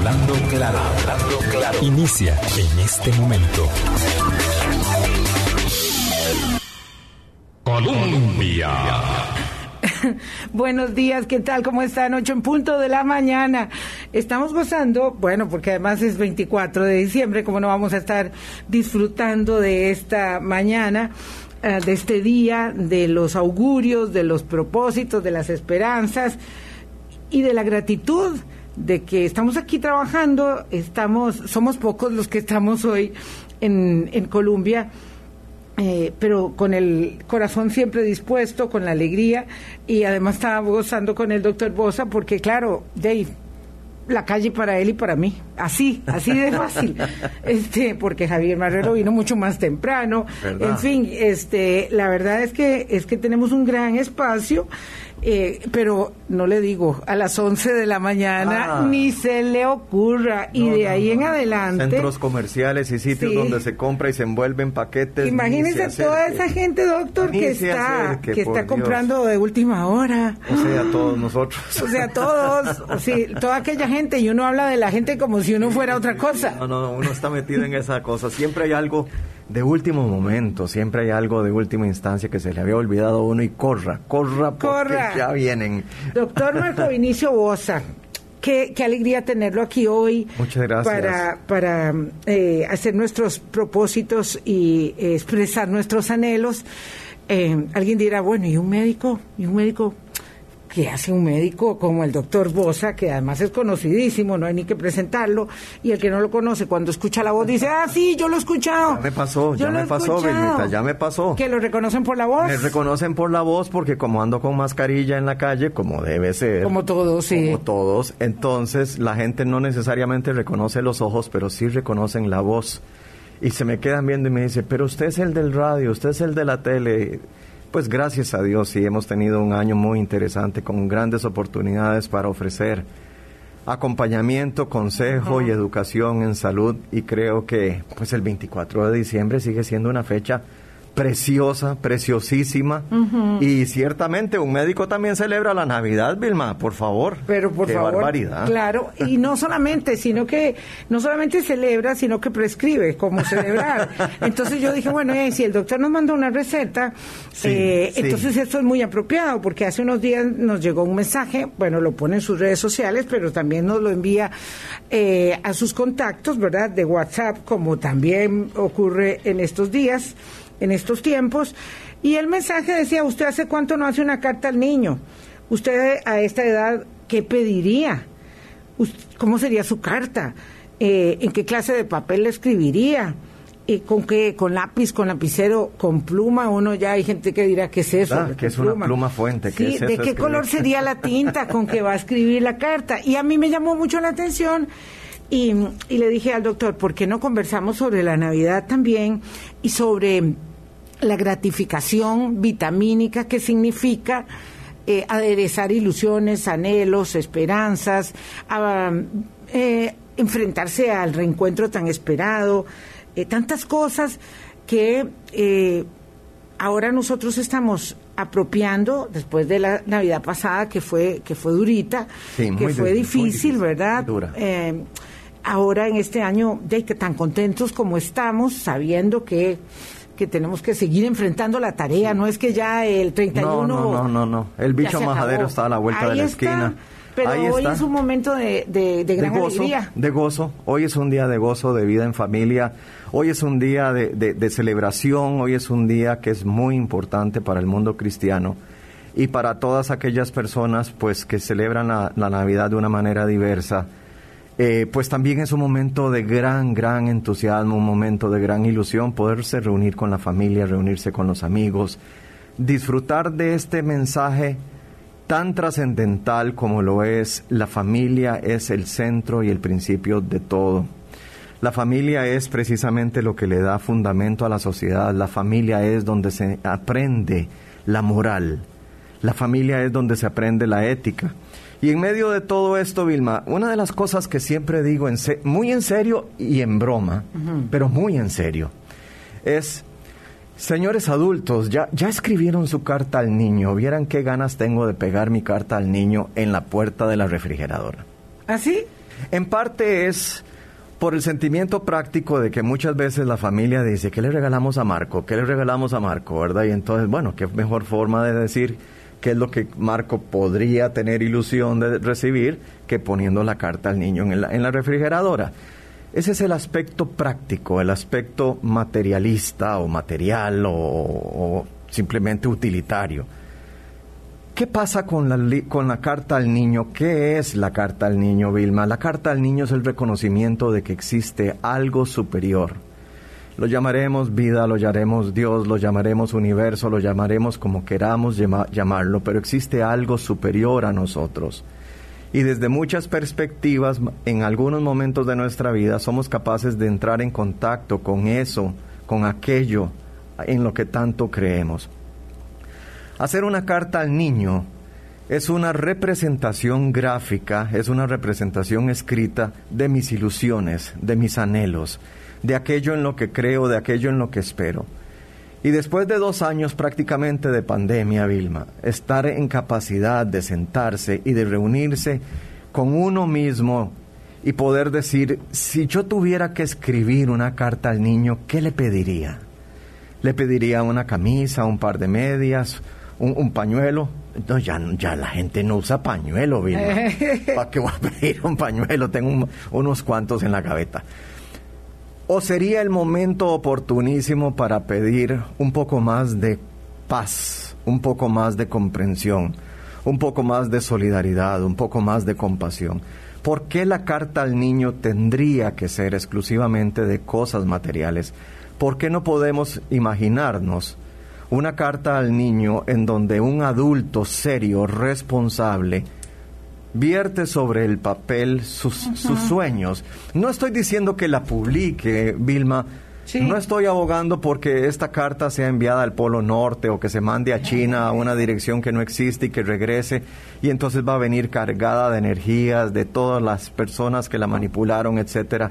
Hablando claro, hablando claro. Inicia en este momento. Colombia. Buenos días, ¿qué tal? ¿Cómo están? Ocho en punto de la mañana. Estamos gozando, bueno, porque además es 24 de diciembre, como no vamos a estar disfrutando de esta mañana, eh, de este día, de los augurios, de los propósitos, de las esperanzas y de la gratitud de que estamos aquí trabajando, estamos, somos pocos los que estamos hoy en, en Colombia eh, pero con el corazón siempre dispuesto, con la alegría, y además estaba gozando con el doctor Bosa, porque claro, Dave, la calle para él y para mí, así, así de fácil, este, porque Javier Marrero vino mucho más temprano, en fin, este, la verdad es que es que tenemos un gran espacio eh, pero no le digo a las 11 de la mañana ah. ni se le ocurra. Y de ahí en adelante centros comerciales y sitios donde se compra y se envuelven paquetes imagínese toda esa gente doctor que está que está comprando de última hora. O sea todos nosotros. O sea todos o sea, toda aquella gente y uno habla de la gente como si uno fuera otra cosa. No no uno está metido en esa cosa. Siempre hay algo de último momento, siempre hay algo de última instancia que se le había olvidado a uno y corra, corra, porque ya vienen. Doctor Marco Vinicio Bosa, qué, qué, alegría tenerlo aquí hoy. Muchas gracias. Para, para eh, hacer nuestros propósitos y expresar nuestros anhelos. Eh, alguien dirá, bueno, ¿y un médico? ¿Y un médico? Que hace un médico como el doctor Bosa, que además es conocidísimo, no hay ni que presentarlo, y el que no lo conoce, cuando escucha la voz dice, ah, sí, yo lo he escuchado. Ya me pasó, ya me pasó, Benita, ya me pasó. ¿Que lo reconocen por la voz? Me reconocen por la voz porque como ando con mascarilla en la calle, como debe ser. Como todos, sí. Como todos, entonces la gente no necesariamente reconoce los ojos, pero sí reconocen la voz. Y se me quedan viendo y me dice, pero usted es el del radio, usted es el de la tele pues gracias a Dios sí hemos tenido un año muy interesante con grandes oportunidades para ofrecer acompañamiento, consejo y educación en salud y creo que pues el 24 de diciembre sigue siendo una fecha preciosa, preciosísima. Y ciertamente un médico también celebra la Navidad, Vilma, por favor. Pero por Qué favor. barbaridad. Claro, y no solamente, sino que no solamente celebra, sino que prescribe cómo celebrar. entonces yo dije, bueno, eh, si el doctor nos manda una receta, eh, entonces esto es muy apropiado, porque hace unos días nos llegó un mensaje, bueno, lo pone en sus redes sociales, pero también nos lo envía eh, a sus contactos, ¿verdad? De WhatsApp, como también ocurre en estos días en estos tiempos. Y el mensaje decía, ¿usted hace cuánto no hace una carta al niño? ¿Usted a esta edad qué pediría? ¿Cómo sería su carta? Eh, ¿En qué clase de papel le escribiría? ¿Y ¿Con qué? ¿Con lápiz, con lapicero, con pluma? Uno ya hay gente que dirá, ¿qué es eso? Ah, que es una pluma fuente. ¿qué ¿De qué color sería la tinta con que va a escribir la carta? Y a mí me llamó mucho la atención y, y le dije al doctor, ¿por qué no conversamos sobre la Navidad también y sobre la gratificación vitamínica que significa eh, aderezar ilusiones, anhelos, esperanzas, eh, enfrentarse al reencuentro tan esperado, eh, tantas cosas que ahora nosotros estamos apropiando después de la Navidad pasada que fue que fue durita, que fue difícil, ¿verdad? ahora en este año de que tan contentos como estamos, sabiendo que que tenemos que seguir enfrentando la tarea, no es que ya el 31... No, no, no, no, el bicho majadero está a la vuelta de la esquina. Pero hoy es un momento de, de, gran gozo, alegría. De gozo, hoy es un día de gozo, de vida en familia, hoy es un día de, de, celebración, hoy es un día que es muy importante para el mundo cristiano y para todas aquellas personas pues que celebran la, la Navidad de una manera diversa eh, pues también es un momento de gran, gran entusiasmo, un momento de gran ilusión poderse reunir con la familia, reunirse con los amigos, disfrutar de este mensaje tan trascendental como lo es la familia es el centro y el principio de todo. La familia es precisamente lo que le da fundamento a la sociedad, la familia es donde se aprende la moral, la familia es donde se aprende la ética. Y en medio de todo esto, Vilma, una de las cosas que siempre digo en muy en serio y en broma, pero muy en serio, es, señores adultos, ya, ya escribieron su carta al niño, vieran qué ganas tengo de pegar mi carta al niño en la puerta de la refrigeradora. ¿Ah, sí? En parte es por el sentimiento práctico de que muchas veces la familia dice, ¿qué le regalamos a Marco? ¿Qué le regalamos a Marco? ¿Verdad? Y entonces, bueno, qué mejor forma de decir qué es lo que Marco podría tener ilusión de recibir que poniendo la carta al niño en la, en la refrigeradora. Ese es el aspecto práctico, el aspecto materialista o material o, simplemente utilitario. ¿Qué pasa con la carta al niño? ¿Qué es la carta al niño, Vilma? La carta al niño es el reconocimiento de que existe algo superior. Lo llamaremos vida, lo llamaremos Dios, lo llamaremos universo, lo llamaremos como queramos llamarlo, pero existe algo superior a nosotros. Y desde muchas perspectivas, en algunos momentos de nuestra vida, somos capaces de entrar en contacto con eso, con aquello en lo que tanto creemos. Hacer una carta al niño es una representación gráfica, es una representación escrita de mis ilusiones, de mis anhelos, de aquello en lo que creo, de aquello en lo que espero. Y después de dos años prácticamente de pandemia, Vilma, estar en capacidad de sentarse y de reunirse con uno mismo y poder decir, si yo tuviera que escribir una carta al niño, ¿qué le pediría? Le pediría una camisa, un par de medias, un, pañuelo. No, ya, ya la gente no usa pañuelo, Vilma. ¿Para qué voy a pedir un pañuelo? Tengo unos cuantos en la gaveta. ¿O sería el momento oportunísimo para pedir un poco más de paz, un poco más de comprensión, un poco más de solidaridad, un poco más de compasión? ¿Por qué la carta al niño tendría que ser exclusivamente de cosas materiales? ¿Por qué no podemos imaginarnos una carta al niño en donde un adulto serio, responsable, vierte sobre el papel sus, sueños. No estoy diciendo que la publique, Vilma. No estoy abogando porque esta carta sea enviada al Polo Norte o que se mande a China a una dirección que no existe y que regrese y entonces va a venir cargada de energías de todas las personas que la manipularon, etcétera,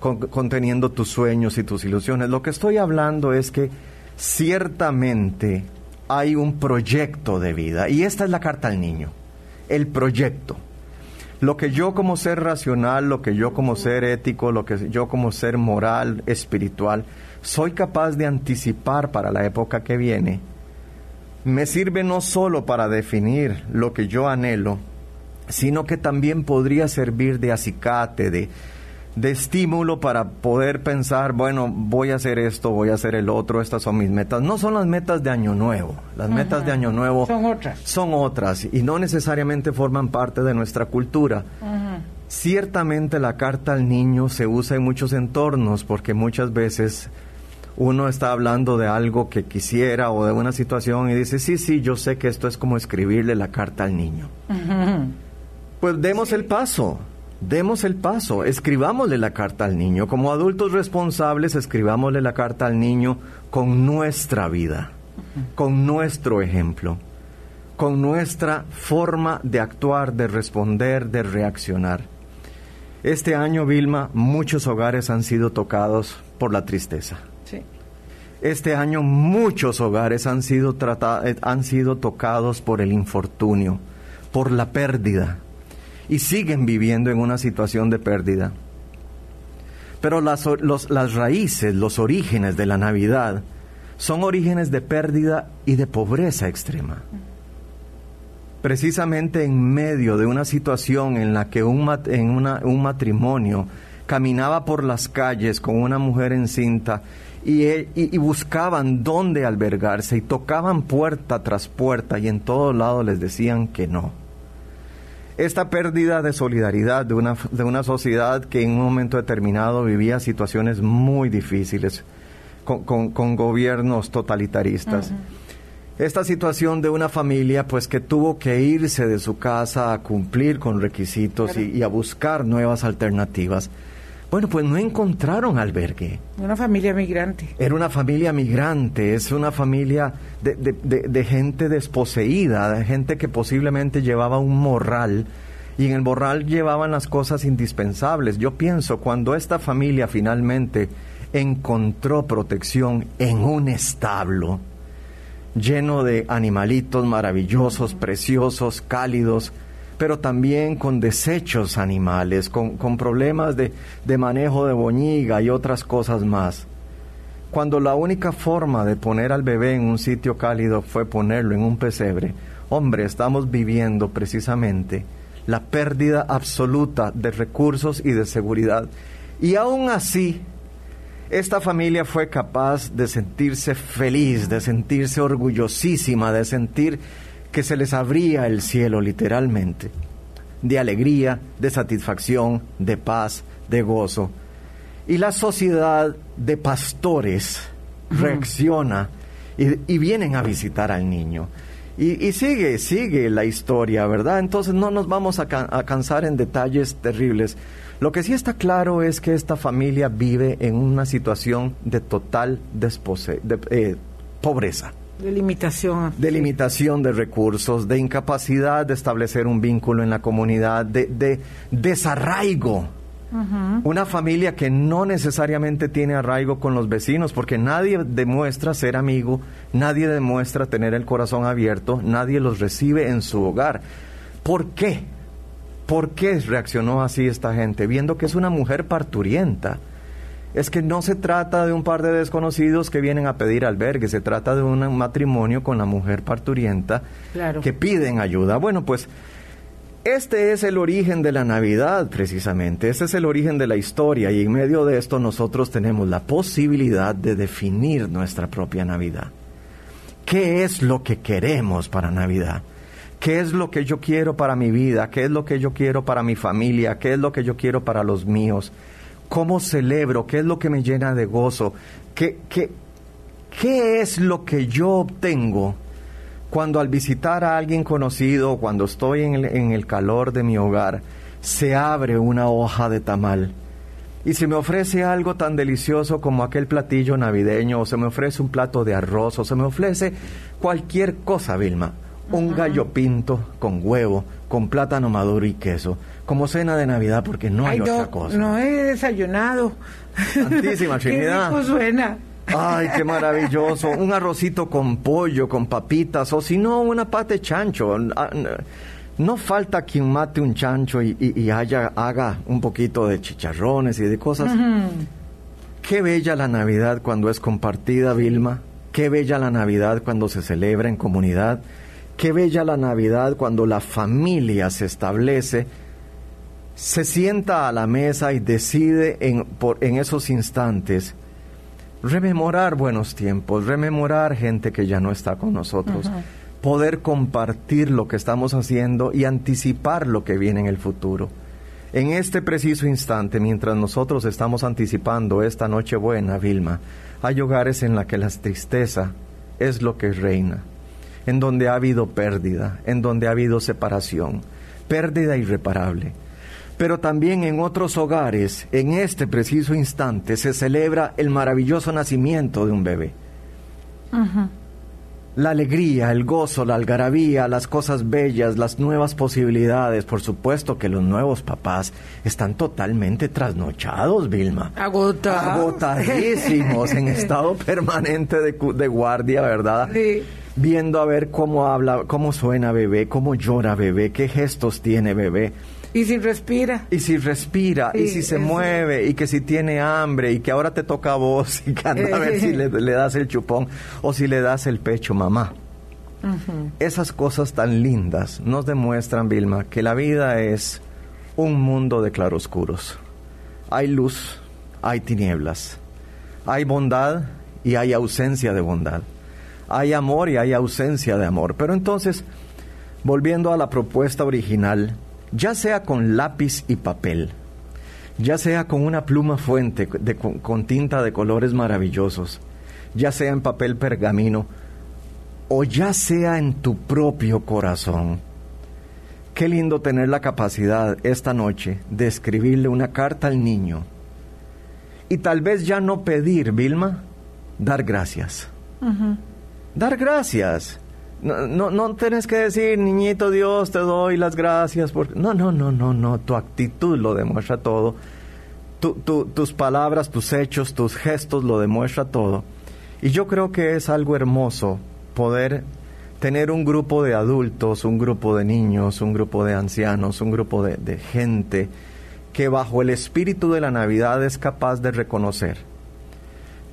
conteniendo tus sueños y tus ilusiones. Lo que estoy hablando es que ciertamente hay un proyecto de vida y esta es la carta al niño, el proyecto. Lo que yo como ser racional, lo que yo como ser ético, lo que yo como ser moral, espiritual, soy capaz de anticipar para la época que viene, me sirve no solo para definir lo que yo anhelo, sino que también podría servir de acicate, de, de estímulo para poder pensar, bueno, voy a hacer esto, voy a hacer el otro, estas son mis metas. No son las metas de Año Nuevo. Las metas de Año Nuevo son otras. Son otras y no necesariamente forman parte de nuestra cultura. Ciertamente la carta al niño se usa en muchos entornos porque muchas veces uno está hablando de algo que quisiera o de una situación y dice, sí, sí, yo sé que esto es como escribirle la carta al niño. Pues demos el paso demos el paso, escribámosle la carta al niño. Como adultos responsables, escribámosle la carta al niño con nuestra vida, con nuestro ejemplo, con nuestra forma de actuar, de responder, de reaccionar. Este año, Vilma, muchos hogares han sido tocados por la tristeza. Este año muchos hogares han sido, eh, han sido tocados por el infortunio, por la pérdida, y siguen viviendo en una situación de pérdida. Pero las, raíces, los orígenes de la Navidad son orígenes de pérdida y de pobreza extrema. Precisamente en medio de una situación en la que un, en un matrimonio caminaba por las calles con una mujer encinta y, y, buscaban dónde albergarse y tocaban puerta tras puerta y en todos lados les decían que no esta pérdida de solidaridad de una, de una sociedad que en un momento determinado vivía situaciones muy difíciles con, gobiernos totalitaristas. Esta situación de una familia pues que tuvo que irse de su casa a cumplir con requisitos y, a buscar nuevas alternativas. Bueno, pues no encontraron albergue. Una familia migrante. Era una familia migrante, es una familia de, de, gente desposeída, de gente que posiblemente llevaba un morral y en el morral llevaban las cosas indispensables. Yo pienso, cuando esta familia finalmente encontró protección en un establo lleno de animalitos maravillosos, preciosos, cálidos, pero también con desechos animales, con, con problemas de, de manejo de boñiga y otras cosas más. Cuando la única forma de poner al bebé en un sitio cálido fue ponerlo en un pesebre, hombre, estamos viviendo precisamente la pérdida absoluta de recursos y de seguridad. Y aún así, esta familia fue capaz de sentirse feliz, de sentirse orgullosísima, de sentir que se les abría el cielo literalmente, de alegría, de satisfacción, de paz, de gozo. Y la sociedad de pastores reacciona y, vienen a visitar al niño. Y, sigue, sigue la historia, ¿verdad? Entonces no nos vamos a, cansar en detalles terribles. Lo que sí está claro es que esta familia vive en una situación de total despose de, eh, pobreza. De limitación. De de recursos, de incapacidad de establecer un vínculo en la comunidad, de, desarraigo. Una familia que no necesariamente tiene arraigo con los vecinos, porque nadie demuestra ser amigo, nadie demuestra tener el corazón abierto, nadie los recibe en su hogar. ¿Por qué? ¿Por qué reaccionó así esta gente? Viendo que es una mujer parturienta es que no se trata de un par de desconocidos que vienen a pedir albergue, se trata de un matrimonio con la mujer parturienta que piden ayuda. Bueno, pues este es el origen de la Navidad, precisamente, este es el origen de la historia y en medio de esto nosotros tenemos la posibilidad de definir nuestra propia Navidad. ¿Qué es lo que queremos para Navidad? ¿Qué es lo que yo quiero para mi vida? ¿Qué es lo que yo quiero para mi familia? ¿Qué es lo que yo quiero para los míos? ¿Cómo celebro? ¿Qué es lo que me llena de gozo? ¿Qué, qué, qué es lo que yo obtengo cuando al visitar a alguien conocido, cuando estoy en el, en el calor de mi hogar, se abre una hoja de tamal? Y se me ofrece algo tan delicioso como aquel platillo navideño, o se me ofrece un plato de arroz, o se me ofrece cualquier cosa, Vilma. Un gallo pinto con huevo, con plátano maduro y queso como cena de Navidad porque no hay otra cosa. No he desayunado. Santísima Trinidad. qué suena. Ay, qué maravilloso. Un arrocito con pollo, con papitas, o si no, una pata de chancho. Ah, no falta quien mate un chancho y, haya, haga un poquito de chicharrones y de cosas. Qué bella la Navidad cuando es compartida, Vilma. Qué bella la Navidad cuando se celebra en comunidad. Qué bella la Navidad cuando la familia se establece se sienta a la mesa y decide en, por, en esos instantes rememorar buenos tiempos, rememorar gente que ya no está con nosotros, poder compartir lo que estamos haciendo y anticipar lo que viene en el futuro. En este preciso instante, mientras nosotros estamos anticipando esta noche buena, Vilma, hay hogares en la que la tristeza es lo que reina, en donde ha habido pérdida, en donde ha habido separación, pérdida irreparable pero también en otros hogares, en este preciso instante, se celebra el maravilloso nacimiento de un bebé. La alegría, el gozo, la algarabía, las cosas bellas, las nuevas posibilidades. Por supuesto que los nuevos papás están totalmente trasnochados, Vilma. Agotados. Agotadísimos, en estado permanente de, de guardia, ¿verdad? Sí viendo a ver cómo habla, cómo suena bebé, cómo llora bebé, qué gestos tiene bebé. Y si respira. Y si respira, y si se mueve, y que si tiene hambre, y que ahora te toca a vos, y que anda a ver si le, das el chupón o si le das el pecho, mamá. Esas cosas tan lindas nos demuestran, Vilma, que la vida es un mundo de claroscuros. Hay luz, hay tinieblas. Hay bondad y hay ausencia de bondad. Hay amor y hay ausencia de amor. Pero entonces, volviendo a la propuesta original, ya sea con lápiz y papel, ya sea con una pluma fuente con, tinta de colores maravillosos, ya sea en papel pergamino, o ya sea en tu propio corazón. Qué lindo tener la capacidad esta noche de escribirle una carta al niño y tal vez ya no pedir, Vilma, dar gracias. Dar gracias. No, no, no tenés que decir, niñito Dios, te doy las gracias. Porque... No, no, no, no, no. Tu actitud lo demuestra todo. tus palabras, tus hechos, tus gestos lo demuestra todo. Y yo creo que es algo hermoso poder tener un grupo de adultos, un grupo de niños, un grupo de ancianos, un grupo de gente que bajo el espíritu de la Navidad es capaz de reconocer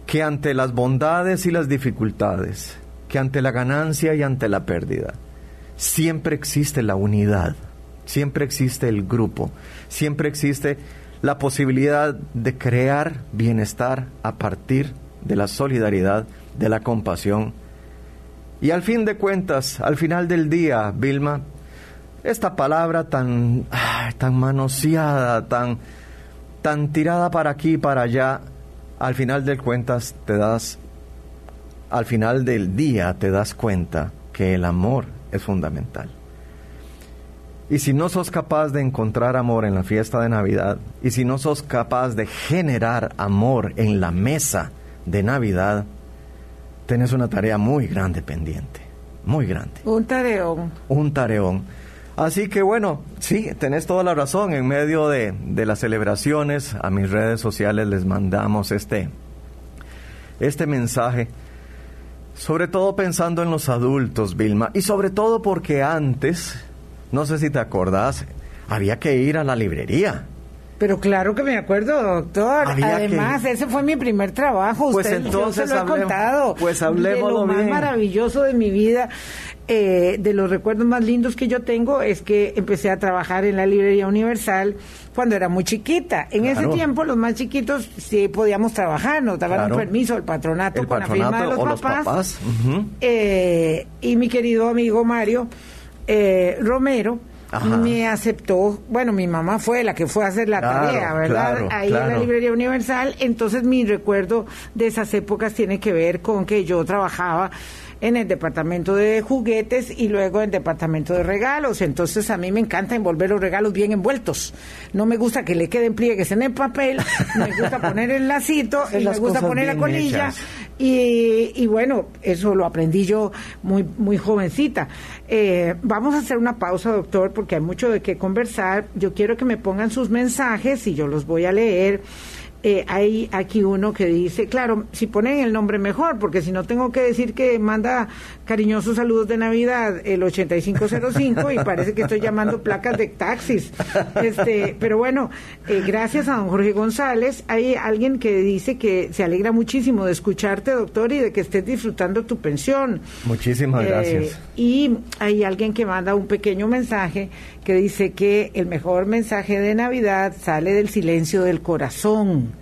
que ante las bondades y las dificultades, que ante la ganancia y ante la pérdida, siempre existe la unidad, siempre existe el grupo, siempre existe la posibilidad de crear bienestar a partir de la solidaridad, de la compasión. Y al fin de cuentas, al final del día, Vilma, esta palabra tan, tan manoseada, tan, tan tirada para aquí y para allá, al final de cuentas te das, al final del día te das cuenta que el amor es fundamental. Y si no sos capaz de encontrar amor en la fiesta de Navidad, y si no sos capaz de generar amor en la mesa de Navidad, tenés una tarea muy grande pendiente, muy grande. Un tareón. Un tareón. Así que bueno, sí, tenés toda la razón. En medio de, de las celebraciones, a mis redes sociales les mandamos este, este mensaje. Sobre todo pensando en los adultos, Vilma. Y sobre todo porque antes, no sé si te acordás, había que ir a la librería. Pero claro que me acuerdo, doctor. Había Además, que- ese fue mi primer trabajo. Pues Usted, entonces yo se lo he hablemos- contado. pues De hablemoslo lo más bien. maravilloso de mi vida, eh, de los recuerdos más lindos que yo tengo, es que empecé a trabajar en la librería universal cuando era muy chiquita. En ese tiempo, los más chiquitos sí podíamos trabajar, nos daban Claro. un permiso, el patronato El con la firma de los o los papás. Eh, y mi querido amigo Mario eh, Romero Ajá. me aceptó, bueno, mi mamá fue la que fue a hacer la Claro, tarea, ¿verdad? claro, Ahí en la librería universal, entonces mi recuerdo de esas épocas tiene que ver con que yo trabajaba en el departamento de juguetes y luego en el departamento de regalos. Entonces a mí me encanta envolver los regalos bien envueltos. No me gusta que le queden pliegues en el papel, me gusta poner el lacito y me gusta poner la colilla. Y, y bueno, eso lo aprendí yo muy, muy jovencita. Eh, vamos a hacer una pausa, doctor, porque hay mucho de qué conversar. Yo quiero que me pongan sus mensajes y yo los voy a leer. Eh, hay aquí uno que dice, claro, si ponen el nombre mejor, porque si no tengo que decir que manda cariñosos saludos de Navidad el 8505 y parece que estoy llamando placas de taxis. Este, pero bueno, eh, gracias a don Jorge González. Hay alguien que dice que se alegra muchísimo de escucharte, doctor, y de que estés disfrutando tu pensión. Muchísimas Eh, gracias. y hay alguien que manda un pequeño mensaje que dice que el mejor mensaje de Navidad sale del silencio del corazón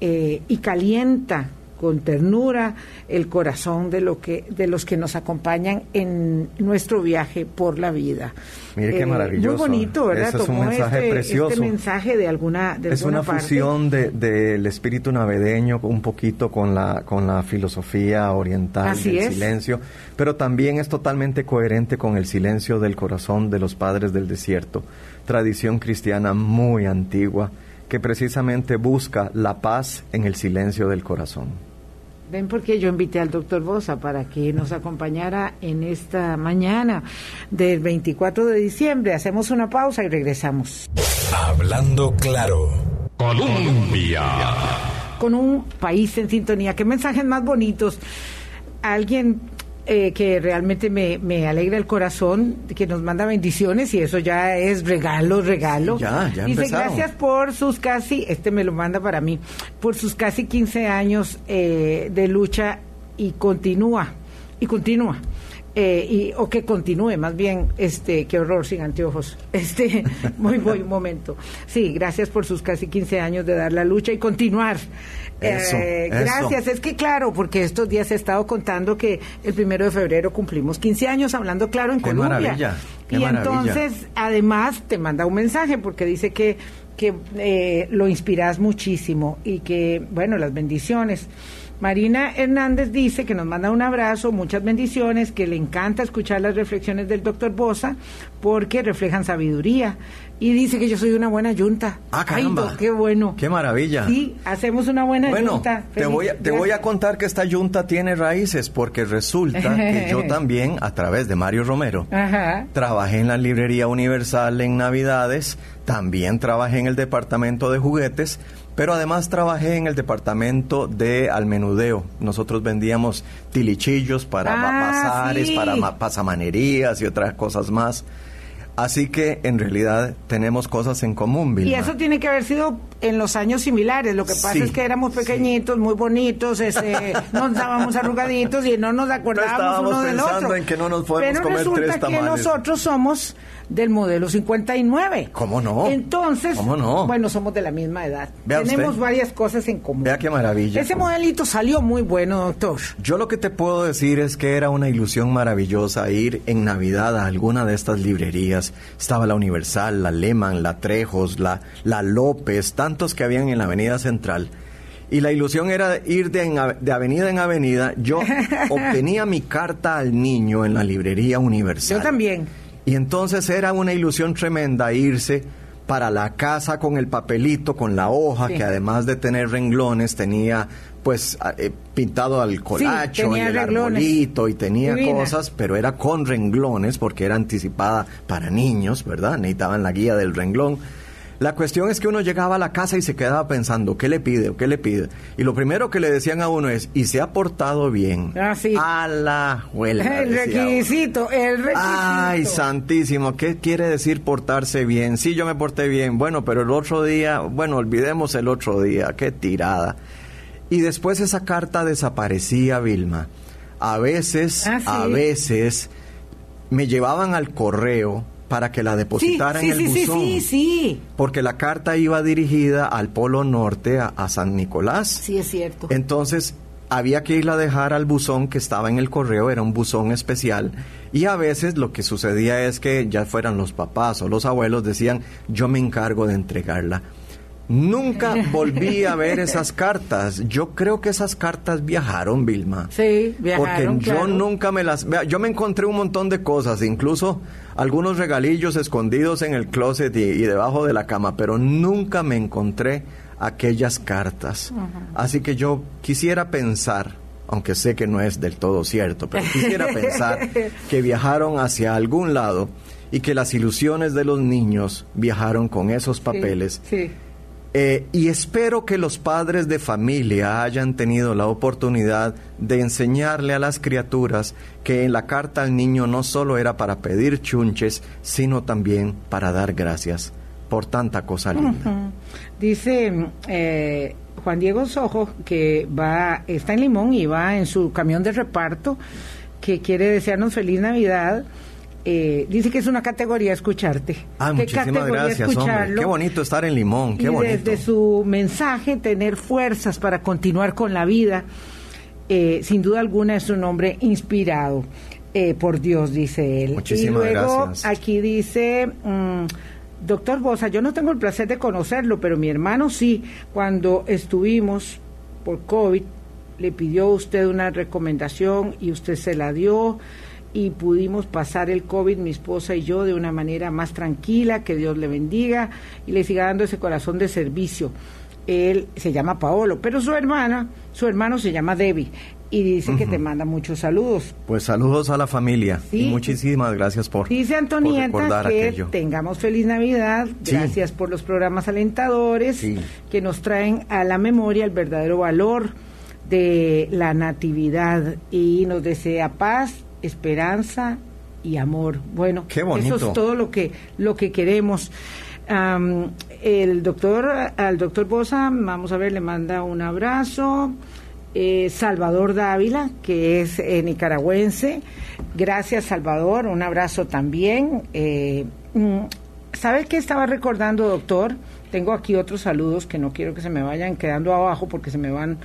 eh, y calienta con ternura el corazón de lo que de los que nos acompañan en nuestro viaje por la vida. Eh, Mire qué maravilloso. Muy bonito, ¿verdad? Ese es un Tomó mensaje este, precioso. este mensaje de alguna de Es alguna una parte. fusión de- del espíritu navideño un poquito con la, con la filosofía oriental Así del es. silencio, pero también es totalmente coherente con el silencio del corazón de los padres del desierto, tradición cristiana muy antigua que precisamente busca la paz en el silencio del corazón. Ven porque yo invité al doctor Bosa para que nos acompañara en esta mañana del 24 de diciembre. Hacemos una pausa y regresamos. Hablando claro. Colombia. Con un país en sintonía. Qué mensajes más bonitos. Alguien eh, que realmente me, me alegra el corazón, que nos manda bendiciones y eso ya es regalo, regalo. Ya, ya Dice empezaron. gracias por sus casi, este me lo manda para mí, por sus casi 15 años eh, de lucha y continúa, y continúa. Eh, y, o que continúe, más bien, este, qué horror sin anteojos. Este, muy buen momento. Sí, gracias por sus casi 15 años de dar la lucha y continuar. Eso, Eh, eso. gracias, es que claro, porque estos días he estado contando que el primero de febrero cumplimos 15 años hablando claro en Qué Colombia. maravilla, qué y maravilla. entonces, además, te manda un mensaje porque dice que, que eh, lo inspiras muchísimo y que, bueno, las bendiciones. Marina Hernández dice que nos manda un abrazo, muchas bendiciones, que le encanta escuchar las reflexiones del doctor Bosa porque reflejan sabiduría. Y dice que yo soy una buena yunta. Ah, Ay, caramba. doc, qué bueno. Qué maravilla. Sí, hacemos una buena Bueno, yunta. te voy, a, te voy a contar que esta yunta tiene raíces porque resulta que yo también, a través de Mario Romero, Ajá. trabajé en la librería universal en Navidades, también trabajé en el departamento de juguetes Pero además trabajé en el departamento de almenudeo. Nosotros vendíamos tilichillos para Ah, bazares, sí. para ma- pasamanerías y otras cosas más. Así que en realidad tenemos cosas en común, Y Vilma. eso tiene que haber sido en los años similares. Lo que pasa Sí, es que éramos sí. pequeñitos, muy bonitos, este, nos dábamos arrugaditos y no nos acordábamos estábamos uno del pensando otro. en que no nos podemos Pero comer resulta tres que tamales. nosotros somos del modelo 59. ¿Cómo no? Entonces, ¿Cómo no? bueno, somos de la misma edad. Vea Tenemos usted. varias cosas en común. Vea qué maravilla. Ese modelito salió muy bueno, doctor. Yo lo que te puedo decir es que era una ilusión maravillosa ir en Navidad a alguna de estas librerías. Estaba la Universal, la Lehman, la Trejos, la, la López, tantos que habían en la Avenida Central. Y la ilusión era ir de, en de avenida en avenida. Yo obtenía mi carta al niño en la librería Universal. Yo también. Y entonces era una ilusión tremenda irse para la casa con el papelito, con la hoja, Sí. que además de tener renglones tenía pues eh, pintado al colacho tenía y el renglones. arbolito y tenía Divina. cosas, pero era con renglones porque era anticipada para niños, ¿verdad? Necesitaban la guía del renglón. La cuestión es que uno llegaba a la casa y se quedaba pensando, ¿qué le pide o qué le pide? Y lo primero que le decían a uno es, ¿y se ha portado bien? Ah, sí. A la huelga. El uno. requisito, el requisito. Ay, santísimo, ¿qué quiere decir portarse bien? Sí, yo me porté bien, bueno, pero el otro día, bueno, olvidemos el otro día, qué tirada. Y después esa carta desaparecía, Vilma. A veces, Ah, sí. a veces, me llevaban al correo para que la Sí, depositaran sí, en el sí, sí, buzón. sí, sí. Porque la carta iba dirigida al Polo Norte, a, a San Nicolás. Sí, es cierto. Entonces había que irla a dejar al buzón que estaba en el correo, era un buzón especial. Y a veces lo que sucedía es que ya fueran los papás o los abuelos decían, yo me encargo de entregarla. Nunca volví a ver esas cartas. Yo creo que esas cartas viajaron, Vilma. Sí, viajaron, Porque yo nunca me las... Yo me encontré un montón de cosas, incluso algunos regalillos escondidos en el closet y, y debajo de la cama, pero nunca me encontré aquellas cartas. Así que yo quisiera pensar, aunque sé que no es del todo cierto, pero quisiera pensar que viajaron hacia algún lado y que las ilusiones de los niños viajaron con esos papeles. Sí. Eh, y espero que los padres de familia hayan tenido la oportunidad de enseñarle a las criaturas que en la carta al niño no solo era para pedir chunches, sino también para dar gracias por tanta cosa linda. Dice eh, Juan Diego Sojo que va, está en Limón y va en su camión de reparto, que quiere desearnos feliz Navidad. Eh, dice que es una categoría escucharte. Ah, Qué muchísimas gracias, hombre. Qué bonito estar en Limón, qué y bonito. desde su mensaje tener fuerzas para continuar con la vida, eh, sin duda alguna es un hombre inspirado eh, por Dios, dice él. Muchísimas y luego gracias. aquí dice, mm, doctor Bosa, yo no tengo el placer de conocerlo, pero mi hermano sí, cuando estuvimos por COVID, le pidió a usted una recomendación y usted se la dio y pudimos pasar el COVID, mi esposa y yo, de una manera más tranquila, que Dios le bendiga y le siga dando ese corazón de servicio. Él se llama Paolo, pero su hermana, su hermano se llama Debbie y dice que te manda muchos saludos. Pues saludos a la familia Sí. y muchísimas gracias por, Dice Antonieta que aquello. tengamos feliz Navidad, Sí. gracias por los programas alentadores Sí. que nos traen a la memoria el verdadero valor de la natividad y nos desea paz, esperanza y amor. Bueno, Qué eso es todo lo que lo que queremos. El doctor al doctor Bosa, vamos a ver, le manda un abrazo. Eh, Salvador Dávila, que es eh, nicaragüense. Gracias, Salvador. Un abrazo también. Eh, mm, ¿Sabe qué estaba recordando, doctor? Tengo aquí otros saludos que no quiero que se me vayan quedando abajo porque se me van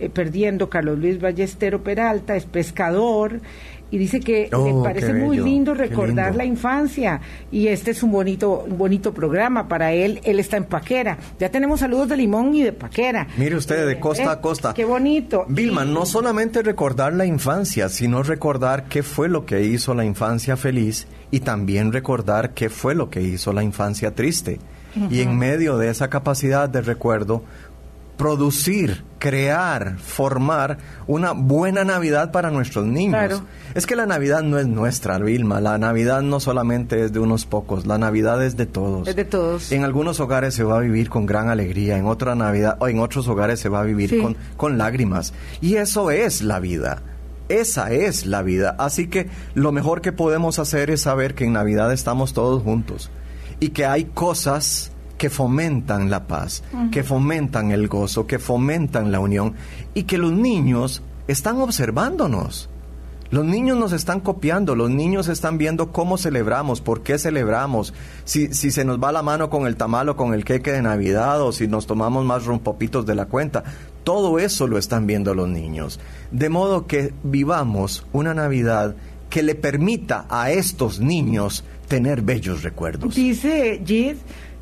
eh, perdiendo. Carlos Luis Ballestero Peralta es pescador y dice que Oh, le parece qué muy lindo recordar lindo. la infancia y este es un bonito un bonito programa para él. Él está en Paquera. Ya tenemos saludos de Limón y de Paquera. Mire usted, de Eh, costa eh, a costa. Qué bonito. Vilma, Y- no solamente recordar la infancia, sino recordar qué fue lo que hizo la infancia feliz y también recordar qué fue lo que hizo la infancia triste. Y en medio de esa capacidad de recuerdo, producir, crear, formar una buena Navidad para nuestros niños. Claro. Es que la Navidad no es nuestra, Vilma. La Navidad no solamente es de unos pocos, la Navidad es de todos. Es de todos. En algunos hogares se va a vivir con gran alegría, en otra Navidad o en otros hogares se va a vivir Sí. con, con lágrimas. Y eso es la vida. Esa es la vida. Así que lo mejor que podemos hacer es saber que en Navidad estamos todos juntos y que hay cosas que fomentan la paz, que fomentan el gozo, que fomentan la unión y que los niños están observándonos. Los niños nos están copiando, los niños están viendo cómo celebramos, por qué celebramos, si, si se nos va la mano con el tamal o con el queque de Navidad o si nos tomamos más rompopitos de la cuenta. Todo eso lo están viendo los niños. De modo que vivamos una Navidad que le permita a estos niños tener bellos recuerdos. Dice Gis,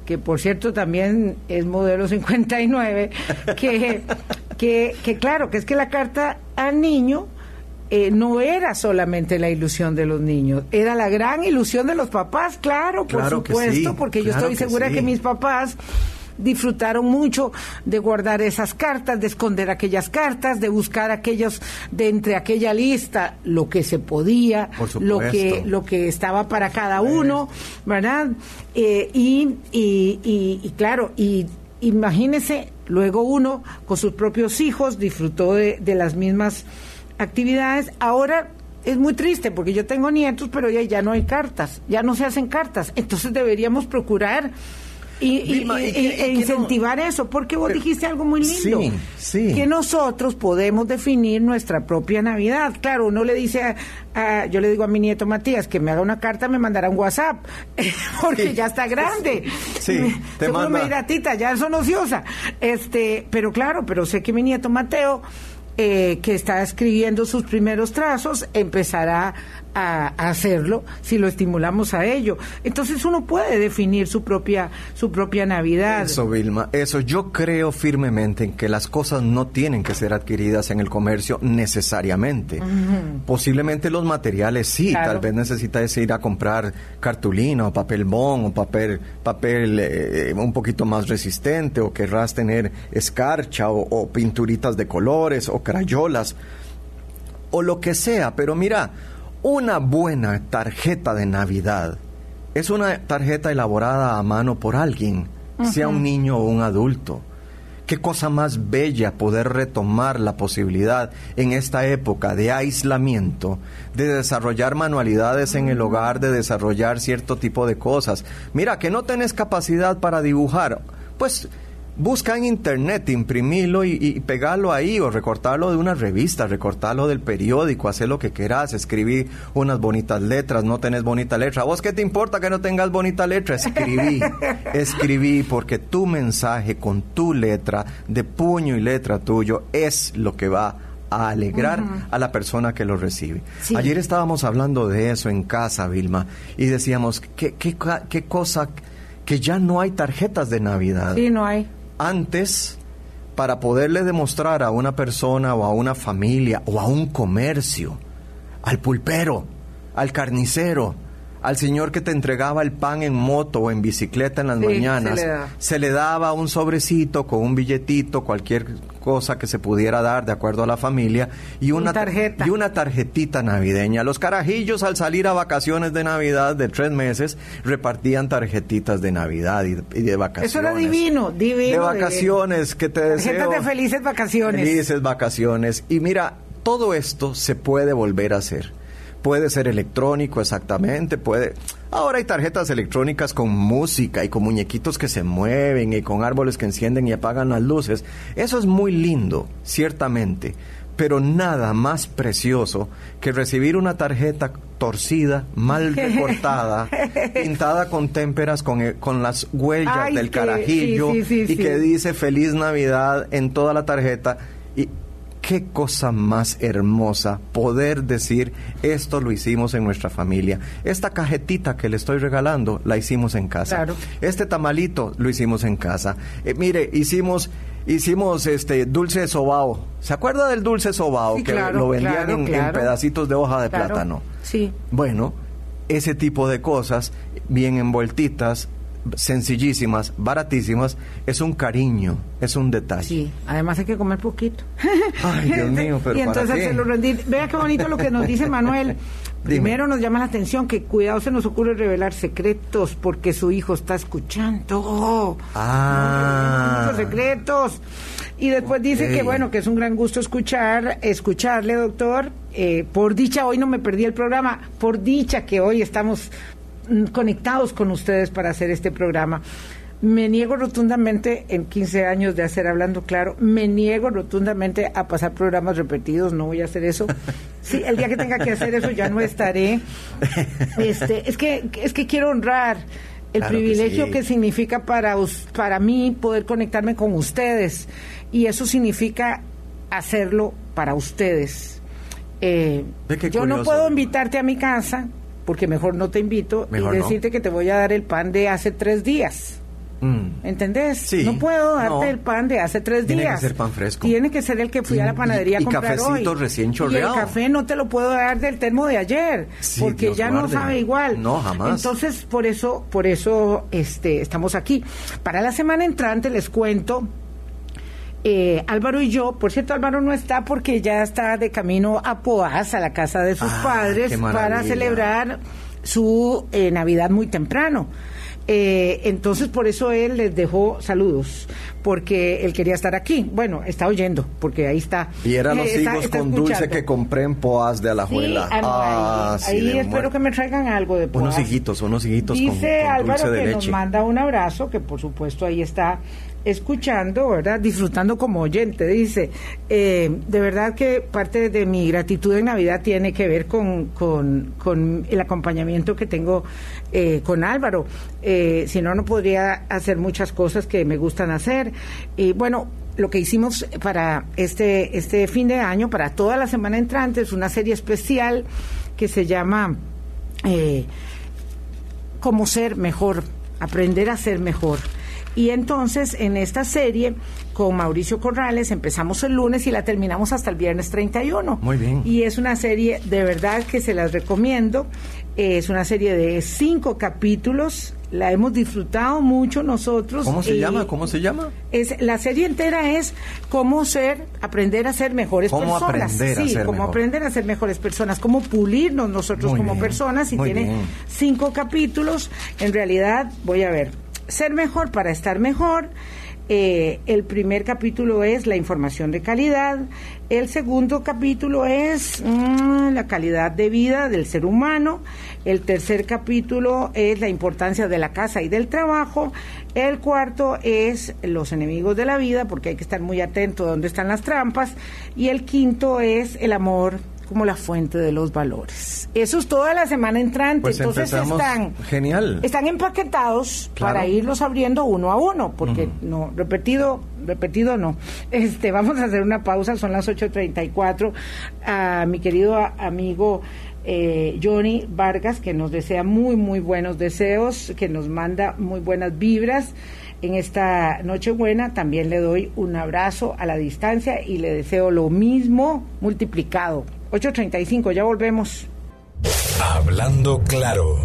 que por cierto también es modelo 59, que, que, que claro, que es que la carta al niño eh, no era solamente la ilusión de los niños, era la gran ilusión de los papás, claro, por Claro supuesto, sí, porque yo estoy que segura sí. que mis papás disfrutaron mucho de guardar esas cartas, de esconder aquellas cartas, de buscar aquellos de entre aquella lista lo que se podía, lo que lo que estaba para cada uno, ¿verdad? Eh, y, y, y- y claro, y imagínese, luego uno con sus propios hijos disfrutó de, de las mismas actividades. Ahora es muy triste porque yo tengo nietos, pero ya, ya no hay cartas, ya no se hacen cartas. Entonces deberíamos procurar y, y- Vilma, y- e no- incentivar eso, porque vos Pero- dijiste algo muy lindo. Sí, sí. Que nosotros podemos definir nuestra propia Navidad. Claro, uno le dice a, a- yo le digo a mi nieto Matías que me haga una carta, me mandará un WhatsApp, porque Sí. ya está grande. Sí, te Seguro manda- me dirá, tita, ya son ociosa. Este, pero claro, pero sé que mi nieto Mateo, eh, que está escribiendo sus primeros trazos, empezará a, a hacerlo si lo estimulamos a ello. Entonces uno puede definir su propia, su propia Navidad. Eso, Vilma, eso. Yo creo firmemente en que las cosas no tienen que ser adquiridas en el comercio necesariamente. Posiblemente los materiales sí, Claro. tal vez necesitas ir a comprar cartulina o papel bond o papel, papel eh, un poquito más resistente o querrás tener escarcha o, o pinturitas de colores o crayolas o lo que sea, pero mira, una buena tarjeta de Navidad es una tarjeta elaborada a mano por alguien, sea un niño o un adulto. Qué cosa más bella poder retomar la posibilidad en esta época de aislamiento, de desarrollar manualidades en el hogar, de desarrollar cierto tipo de cosas. Mira, que no tenés capacidad para dibujar, pues busca en internet, imprimilo y, y pegarlo ahí o recortarlo de una revista, recortarlo del periódico, hacer lo que quieras, escribir unas bonitas letras, no tenés bonita letra. ¿A vos qué te importa que no tengas bonita letra? Escribí, escribí porque tu mensaje con tu letra, de puño y letra tuyo, es lo que va a alegrar a la persona que lo recibe. Sí. Ayer estábamos hablando de eso en casa, Vilma, y decíamos, ¿qué, qué cosa que ya no hay tarjetas de Navidad? Sí, no hay. Antes para poderle demostrar a una persona o a una familia o a un comercio, al pulpero, al carnicero, al señor que te entregaba el pan en moto o en bicicleta en las Sí, mañanas, se le da. se le daba un sobrecito con un billetito, cualquier cosa que se pudiera dar de acuerdo a la familia y Una tarjeta. y una tarjetita navideña. Los carajillos al salir a vacaciones de Navidad de tres meses repartían tarjetitas de Navidad y, y de vacaciones. Eso era divino, divino. De divino. vacaciones, que te deseo. De felices vacaciones. Felices vacaciones. Y mira, todo esto se puede volver a hacer. Puede ser electrónico, exactamente, puede... Ahora hay tarjetas electrónicas con música y con muñequitos que se mueven y con árboles que encienden y apagan las luces. Eso es muy lindo, ciertamente, pero nada más precioso que recibir una tarjeta torcida, mal recortada, pintada con témperas, con, eh, con las huellas Ay, del carajillo sí, sí, sí, y que dice Feliz Navidad en toda la tarjeta. Qué cosa más hermosa poder decir esto lo hicimos en nuestra familia. Esta cajetita que le estoy regalando la hicimos en casa. Claro. Este tamalito lo hicimos en casa. Eh, mire, hicimos hicimos este dulce sobao. ¿Se acuerda del dulce sobao Sí, que claro, lo vendían claro, en, en pedacitos de hoja de plátano? Sí. Bueno, ese tipo de cosas bien envueltitas sencillísimas, baratísimas, es un cariño, es un detalle. Sí, además hay que comer poquito. Ay, Dios mío, pero Y entonces ¿para qué? hacerlo rendir. Vea qué bonito lo que nos dice Manuel. Primero nos llama la atención que cuidado se nos ocurre revelar secretos porque su hijo está escuchando. Ah. Muchos secretos. Y después dice que bueno, que es un gran gusto escuchar, escucharle, doctor. Eh, por dicha hoy no me perdí el programa, por dicha que hoy estamos conectados con ustedes para hacer este programa. Me niego rotundamente en 15 años de hacer Hablando Claro, me niego rotundamente a pasar programas repetidos, no voy a hacer eso. Sí, el día que tenga que hacer eso ya no estaré. Este, es que es que quiero honrar el Claro que privilegio sí. que significa para para mí poder conectarme con ustedes y eso significa hacerlo para ustedes. Eh, yo no puedo invitarte a mi casa porque mejor no te invito Mejor y no. decirte que te voy a dar el pan de hace tres días. Mm. ¿Entendés? Sí. No puedo darte No. el pan de hace tres Tiene que días. ser pan fresco. Tiene que ser el que fui a Y- la panadería y- a comprar cafecito hoy. recién Y chorreado. el café no te lo puedo dar del termo de ayer, Sí, porque Dios ya no sabe igual. No, jamás. Entonces, por eso, por eso este, estamos aquí. Para la semana entrante les cuento eh, Álvaro y yo, por cierto, Álvaro no está porque ya está de camino a Poás, a la casa de sus Ah, padres, para celebrar su eh, Navidad muy temprano. Eh, entonces, por eso él les dejó saludos, porque él quería estar aquí. Bueno, está oyendo, porque ahí está. Y eran los Eh, está- está con dulce que compré en Poas de Sí, Alajuela. ah, no, Ah, ahí, sí, ahí espero muerte. que me traigan algo de Unos Poás. hijitos, unos hijitos con, Dice con Álvaro dulce de que leche. nos manda un abrazo, que por supuesto ahí está escuchando, ¿verdad? Disfrutando como oyente. Dice, eh, de verdad que parte de mi gratitud en Navidad tiene que ver con, el acompañamiento que tengo eh, con Álvaro. Eh, si no, no podría hacer muchas cosas que me gustan hacer. Y bueno, lo que hicimos para este, este fin de año, para toda la semana entrante, es una serie especial que se llama... Eh, cómo ser mejor, aprender a ser mejor. Y entonces en esta serie con Mauricio Corrales empezamos el lunes y la terminamos hasta el viernes 31. Muy bien. Y es una serie de verdad que se las recomiendo. Eh, Es una serie de cinco capítulos. La hemos disfrutado mucho nosotros. ¿Cómo se llama? ¿Cómo se llama? Es, la serie entera es cómo ser, aprender a ser mejores Cómo personas. aprender a sí, ser cómo mejor. aprender a ser mejores personas, cómo pulirnos nosotros Muy como bien, personas. Y muy tiene bien. cinco capítulos. En realidad, voy a ver, ser mejor para estar mejor. Eh, el primer capítulo es la información de calidad. El segundo capítulo es mm, la calidad de vida del ser humano. El tercer capítulo es la importancia de la casa y del trabajo. El cuarto es los enemigos de la vida, porque hay que estar muy atento a dónde están las trampas. Y el quinto es el amor como la fuente de los valores. Eso es toda la semana entrante. Pues Entonces están genial. están empaquetados Claro. para irlos abriendo uno a uno, porque no, repetido, repetido no. Este, vamos a hacer una pausa, son las 8.34. A mi querido amigo eh, Johnny Vargas, que nos desea muy, muy buenos deseos, que nos manda muy buenas vibras. En esta Nochebuena también le doy un abrazo a la distancia y le deseo lo mismo multiplicado. 8.35, ya volvemos. Hablando claro.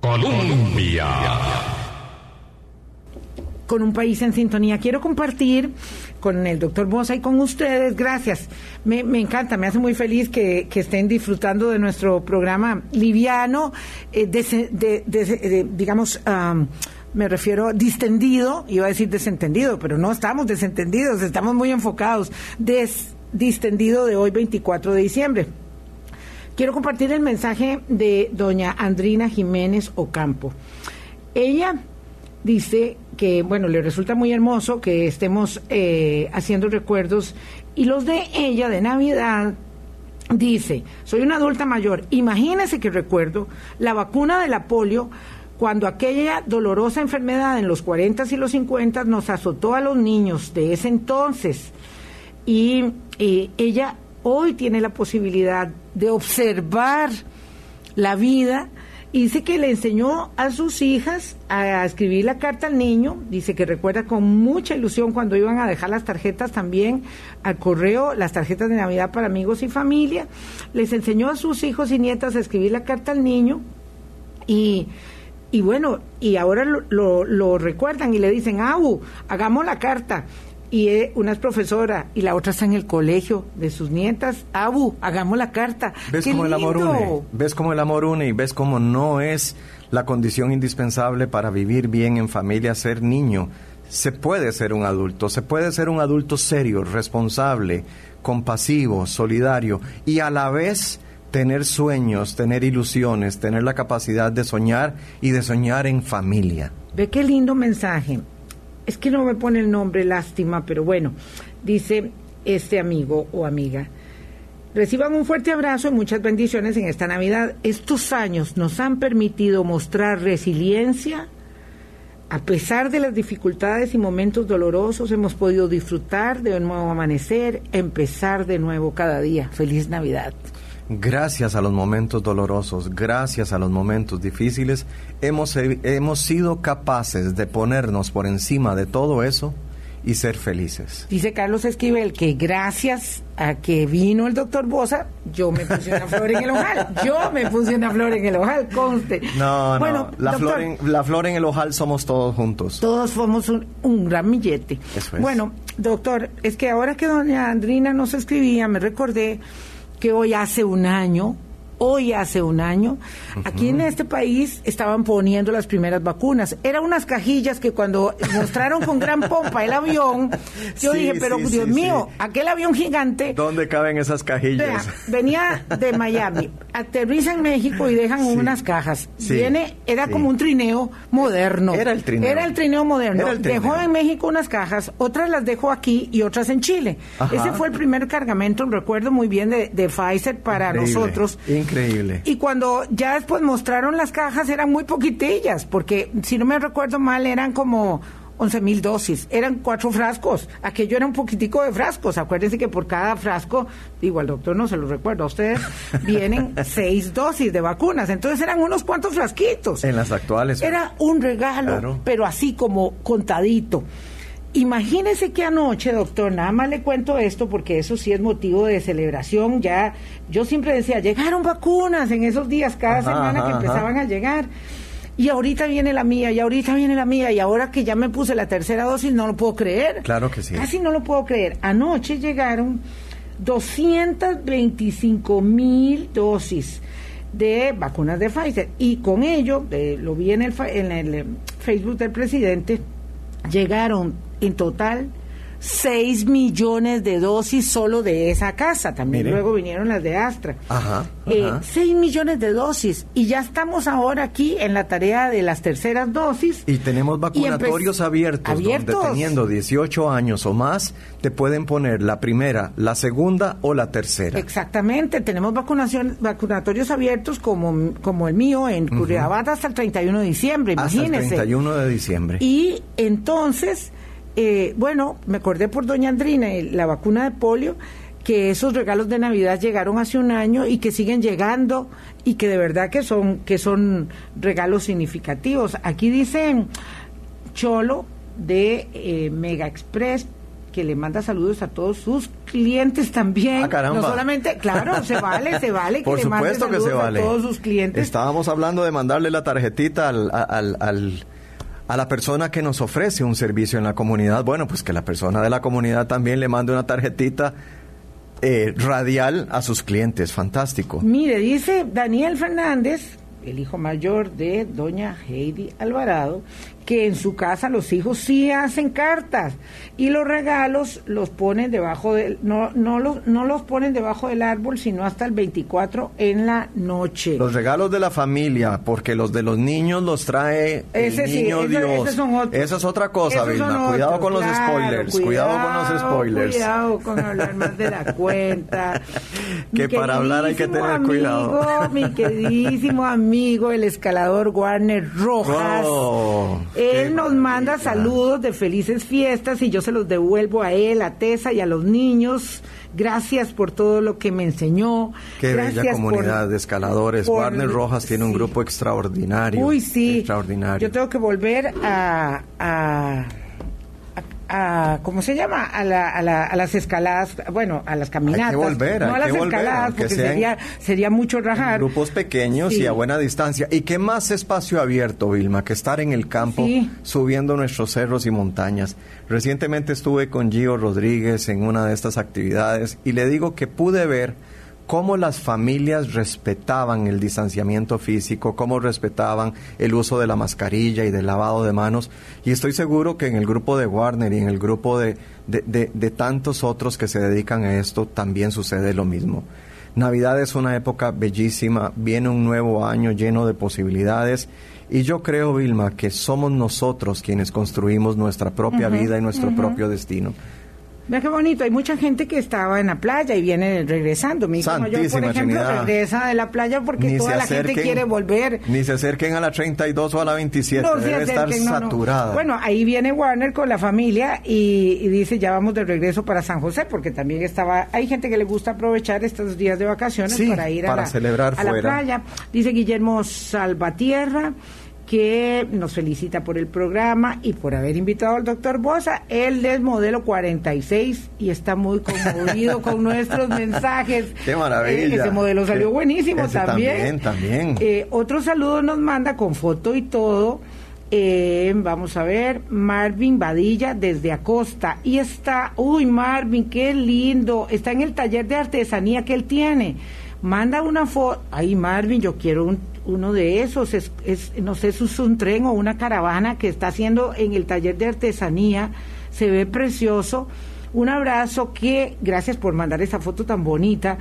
Colombia. con un país en sintonía. Quiero compartir con el doctor Bosa y con ustedes, gracias. Me, me encanta, me hace muy feliz que, que estén disfrutando de nuestro programa liviano, eh, de- de- de- digamos, am, me refiero distendido, iba a decir desentendido, pero no estamos desentendidos, estamos muy enfocados. Des, distendido de hoy, 24 de diciembre. Quiero compartir el mensaje de doña Andrina Jiménez Ocampo. Ella dice que, bueno, le resulta muy hermoso que estemos eh, haciendo recuerdos y los de ella de Navidad. Dice, soy una adulta mayor, imagínese que recuerdo la vacuna de la polio cuando aquella dolorosa enfermedad en los 40 y los 50 nos azotó a los niños de ese entonces y eh, ella hoy tiene la posibilidad de observar la vida dice que le enseñó a sus hijas a escribir la carta al niño, dice que recuerda con mucha ilusión cuando iban a dejar las tarjetas también al correo, las tarjetas de Navidad para amigos y familia, les enseñó a sus hijos y nietas a escribir la carta al niño y, Y bueno, y ahora lo, lo, lo recuerdan y le dicen, Abu, hagamos la carta y eh, una es profesora y la otra está en el colegio de sus nietas. Abu, hagamos la carta. ¿Ves ¡Qué cómo el amor une? ¿Ves cómo el amor une y ves cómo no es la condición indispensable para vivir bien en familia ser niño? Se puede ser un adulto, se puede ser un adulto serio, responsable, compasivo, solidario y a la vez tener sueños, tener ilusiones, tener la capacidad de soñar y de soñar en familia. Ve qué lindo mensaje. Es que no me pone el nombre, lástima, pero bueno, dice este amigo o amiga. Reciban un fuerte abrazo y muchas bendiciones en esta Navidad. Estos años nos han permitido mostrar resiliencia. A pesar de las dificultades y momentos dolorosos, hemos podido disfrutar de un nuevo amanecer, empezar de nuevo cada día. Feliz Navidad. Gracias a los momentos dolorosos, gracias a los momentos difíciles, hemos, hemos sido capaces de ponernos por encima de todo eso y ser felices. Dice Carlos Esquivel que gracias a que vino el doctor Bosa, yo me puse una flor en el ojal. Yo me puse una flor en el ojal, conste. No, Bueno, no, la, doctor, flor en, la flor en el ojal somos todos juntos. Todos somos un, un gran billete. Eso es. Bueno, doctor, es que ahora que doña Andrina nos escribía, me recordé que hoy hace un año, hoy hace un año, aquí en este país estaban poniendo las primeras vacunas. Eran unas cajillas que cuando mostraron con gran pompa el avión, yo Sí, dije, pero sí, Dios sí, mío, aquel avión gigante ¿Dónde caben esas Vea, cajillas? venía de Miami, aterriza en México y dejan unas cajas. Viene, era como un trineo moderno. Era el trineo. Era el trineo moderno. Era el trineo. Dejó en México unas cajas, otras las dejó aquí y otras en Chile. Ajá. Ese fue el primer cargamento, recuerdo muy bien, de, de Pfizer para Increíble, nosotros. Increíble. Y cuando ya después mostraron las cajas eran muy poquitillas, porque si no me recuerdo mal eran como 11 mil dosis, eran cuatro frascos, aquello era un poquitico de frascos, acuérdense que por cada frasco, digo al doctor no se lo recuerdo a ustedes, vienen seis dosis de vacunas, entonces eran unos cuantos frasquitos. En las actuales. Era un regalo, Claro. pero así como contadito. Imagínese que anoche, doctor, nada más le cuento esto porque eso sí es motivo de celebración. Ya, yo siempre decía, llegaron vacunas en esos días, cada Ajá, semana ajá, que ajá. empezaban a llegar. Y ahorita viene la mía, y ahorita viene la mía, y ahora que ya me puse la tercera dosis, no lo puedo creer. Claro que sí. Casi no lo puedo creer. Anoche llegaron 225 mil dosis de vacunas de Pfizer. Y con ello, eh, lo vi en el, en el eh, Facebook del presidente, llegaron en total 6 millones de dosis solo de esa casa. También luego vinieron las de Astra. Ajá, Eh, ajá. 6 millones de dosis. Y ya estamos ahora aquí en la tarea de las terceras dosis. Y tenemos vacunatorios abiertos, abiertos. donde teniendo 18 años o más, te pueden poner la primera, la segunda o la tercera. Exactamente, tenemos vacunación, vacunatorios abiertos como, como el mío en Curriabat hasta el 31 de diciembre, Hasta el imagínese. 31 de diciembre. Y entonces, eh, bueno, me acordé por doña Andrina, eh, la vacuna de polio, que esos regalos de Navidad llegaron hace un año y que siguen llegando y que de verdad que son, que son regalos significativos. Aquí dicen Cholo de eh, Mega Express que le manda saludos a todos sus clientes también. Ah, caramba. No solamente, claro, se vale, se vale que Por le mande supuesto que se saludos vale. a todos sus clientes. Estábamos hablando de mandarle la tarjetita al, al- al- a la persona que nos ofrece un servicio en la comunidad. Bueno, pues que la persona de la comunidad también le mande una tarjetita eh, radial a sus clientes. Fantástico. Mire, dice Daniel Fernández, el hijo mayor de doña Heidi Alvarado, que en su casa los hijos sí hacen cartas y los regalos los ponen debajo del no no los no los ponen debajo del árbol sino hasta el 24 en la noche. Los regalos de la familia, porque los de los niños los trae Ese el niño Dios. esos son otros. Esa es otra cosa, Esos son Vilma. Cuidado con los spoilers. Cuidado, con los spoilers. Cuidado con hablar más de la cuenta. Que para hablar hay que tener cuidado. amigo, Mi queridísimo amigo, el escalador Warner Rojas. Oh, él nos manda saludos de felices fiestas y yo se los devuelvo a él, a Tessa y a los niños. Gracias por todo lo que me enseñó. Qué Gracias bella por- comunidad de escaladores. por- Warner Rojas tiene un grupo extraordinario. Uy, sí. Extraordinario. Yo tengo que volver a, a, a- ¿cómo se llama? A, la, a, la, a las escaladas, bueno, a las caminatas. Hay que volver, no hay a las que escaladas, porque sería, sería mucho rajar. Grupos pequeños Sí. y a buena distancia. ¿Y qué más espacio abierto, Vilma, que estar en el campo Sí. subiendo nuestros cerros y montañas? Recientemente estuve con Gio Rodríguez en una de estas actividades y le digo que pude ver cómo las familias respetaban el distanciamiento físico, cómo respetaban el uso de la mascarilla y del lavado de manos. Y estoy seguro que en el grupo de Warner y en el grupo de, de- de- de tantos otros que se dedican a esto también sucede lo mismo. Navidad es una época bellísima, viene un nuevo año lleno de posibilidades y yo creo, Vilma, que somos nosotros quienes construimos nuestra propia vida y nuestro propio destino. Vea qué bonito, hay mucha gente que estaba en la playa y viene regresando. Mi hijo mayor, por Santísima ejemplo, Trinidad. regresa de la playa porque Ni toda la gente quiere volver. Ni se acerquen a la 32 o a la 27, No debe estar acerquen, no, no. saturada. Bueno, ahí viene Warner con la familia y, y dice ya vamos de regreso para San José porque también estaba, hay gente que le gusta aprovechar estos días de vacaciones Sí, para ir a, para la, celebrar a la playa. Dice Guillermo Salvatierra que nos felicita por el programa y por haber invitado al doctor Bosa. Él es modelo 46 y está muy conmovido con nuestros mensajes. ¡Qué maravilla! Eh, ese modelo salió buenísimo ese también. también, también. Eh, otro saludo nos manda con foto y todo. Eh, vamos a ver, Marvin Badilla desde Acosta. Y está, uy, Marvin, qué lindo. Está en el taller de artesanía que él tiene. Manda una foto. Ay, Marvin, yo quiero un- uno de esos. Es, es- no sé si es un tren o una caravana que está haciendo en el taller de artesanía. Se ve precioso. Un abrazo que, gracias por mandar esa foto tan bonita.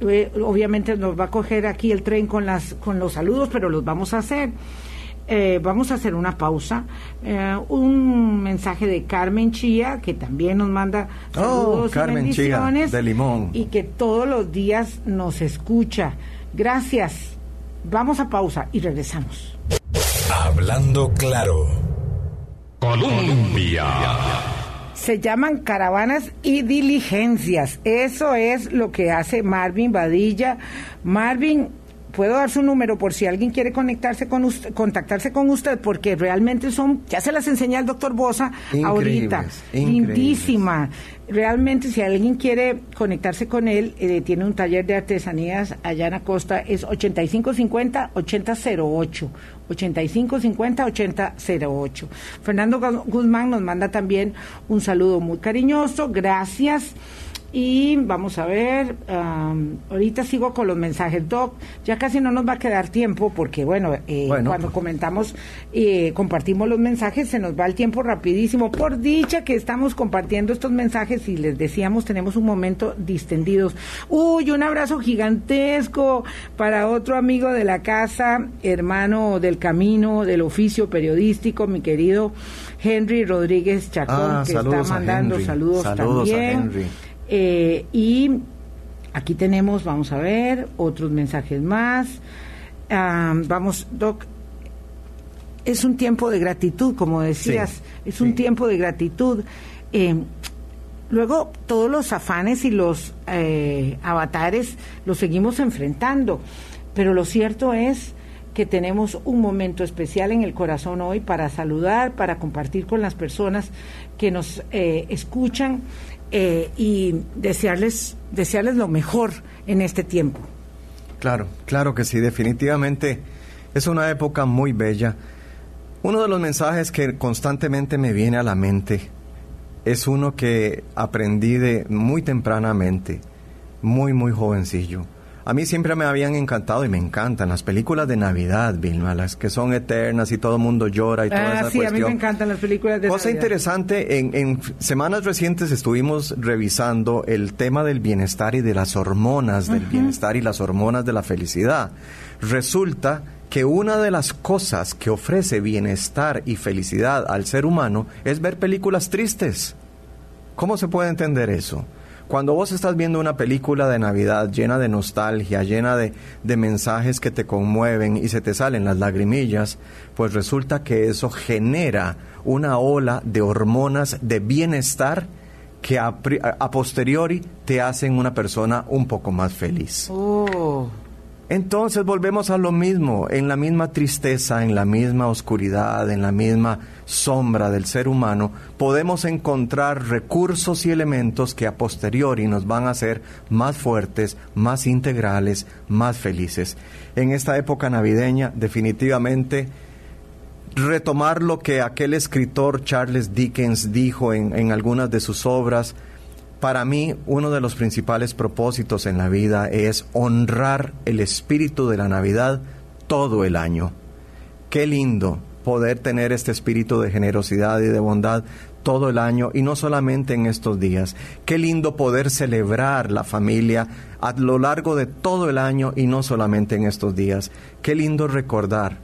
Eh, obviamente nos va a coger aquí el tren con las con los saludos, pero los vamos a hacer. Eh, vamos a hacer una pausa. Eh, un mensaje de Carmen Chía, que también nos manda Oh, saludos y Chía, bendiciones. de Limón. Y que todos los días nos escucha. Gracias. Vamos a pausa y regresamos. Hablando claro. Colombia. Se llaman caravanas y diligencias. Eso es lo que hace Marvin Badilla. Marvin, puedo dar su número por si alguien quiere conectarse con usted, contactarse con usted, porque realmente son, ya se las enseñé al doctor Bosa ahorita. Increíbles. Lindísima. Realmente, si alguien quiere conectarse con él, eh, tiene un taller de artesanías allá en la costa, es 8550-8008. 8550-8008. Fernando Gu- Guzmán nos manda también un saludo muy cariñoso. Gracias. Y vamos a ver, am, ahorita sigo con los mensajes, Doc. Ya casi no nos va a quedar tiempo porque, bueno, eh, Bueno. cuando comentamos, eh, compartimos los mensajes, se nos va el tiempo rapidísimo. Por dicha que estamos compartiendo estos mensajes y les decíamos, tenemos un momento distendidos. Uy, un abrazo gigantesco para otro amigo de la casa, hermano del camino, del oficio periodístico, mi querido Henry Rodríguez Chacón, Ah, que está mandando Henry. saludos, Saludos a también. Henry. Eh, y aquí tenemos, vamos a ver, otros mensajes más. Ah, vamos, Doc, es un tiempo de gratitud, como decías, Sí, es un sí. tiempo de gratitud. Eh, luego, todos los afanes y los eh, avatares los seguimos enfrentando, pero lo cierto es que tenemos un momento especial en el corazón hoy para saludar, para compartir con las personas que nos eh, escuchan eh, y desearles, desearles lo mejor en este tiempo. Claro, claro que sí, definitivamente es una época muy bella. Uno de los mensajes que constantemente me viene a la mente es uno que aprendí de muy tempranamente, muy, muy jovencillo. A mí siempre me habían encantado y me encantan las películas de Navidad, Vilma, las que son eternas y todo el mundo llora y toda Ah, esa sí, a mí me encantan las películas de Cosa Navidad. interesante, en, en semanas recientes estuvimos revisando el tema del bienestar y de las hormonas del bienestar y las hormonas de la felicidad. Resulta que una de las cosas que ofrece bienestar y felicidad al ser humano es ver películas tristes. ¿Cómo se puede entender eso? Cuando vos estás viendo una película de Navidad llena de nostalgia, llena de, de mensajes que te conmueven y se te salen las lagrimillas, pues resulta que eso genera una ola de hormonas de bienestar que a, a posteriori te hacen una persona un poco más feliz. Oh, Entonces volvemos a lo mismo, en la misma tristeza, en la misma oscuridad, en la misma sombra del ser humano, podemos encontrar recursos y elementos que a posteriori nos van a hacer más fuertes, más integrales, más felices. En esta época navideña, definitivamente, retomar lo que aquel escritor Charles Dickens dijo en, en algunas de sus obras, para mí, uno de los principales propósitos en la vida es honrar el espíritu de la Navidad todo el año. Qué lindo poder tener este espíritu de generosidad y de bondad todo el año y no solamente en estos días. Qué lindo poder celebrar la familia a lo largo de todo el año y no solamente en estos días. Qué lindo recordar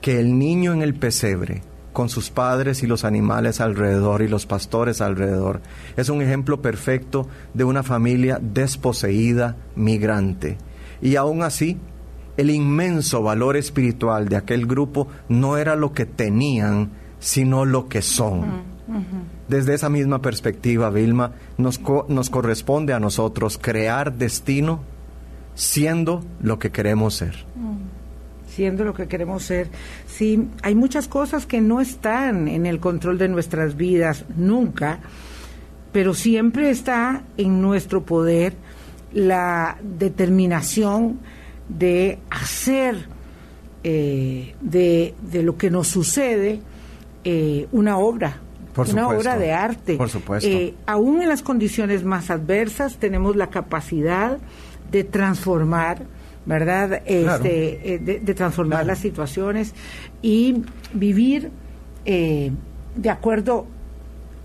que el niño en el pesebre, con sus padres y los animales alrededor y los pastores alrededor. Es un ejemplo perfecto de una familia desposeída, migrante. Y aún así, el inmenso valor espiritual de aquel grupo no era lo que tenían, sino lo que son. Desde esa misma perspectiva, Vilma, nos, nos corresponde a nosotros crear destino siendo lo que queremos ser siendo lo que queremos ser. Sí, hay muchas cosas que no están en el control de nuestras vidas, nunca, pero siempre está en nuestro poder la determinación de hacer eh, de, lo que nos sucede eh, una obra, una obra de arte. Por supuesto. Eh, aún en las condiciones más adversas tenemos la capacidad de transformar ¿verdad? Este, eh, de, transformar las situaciones y vivir eh, de acuerdo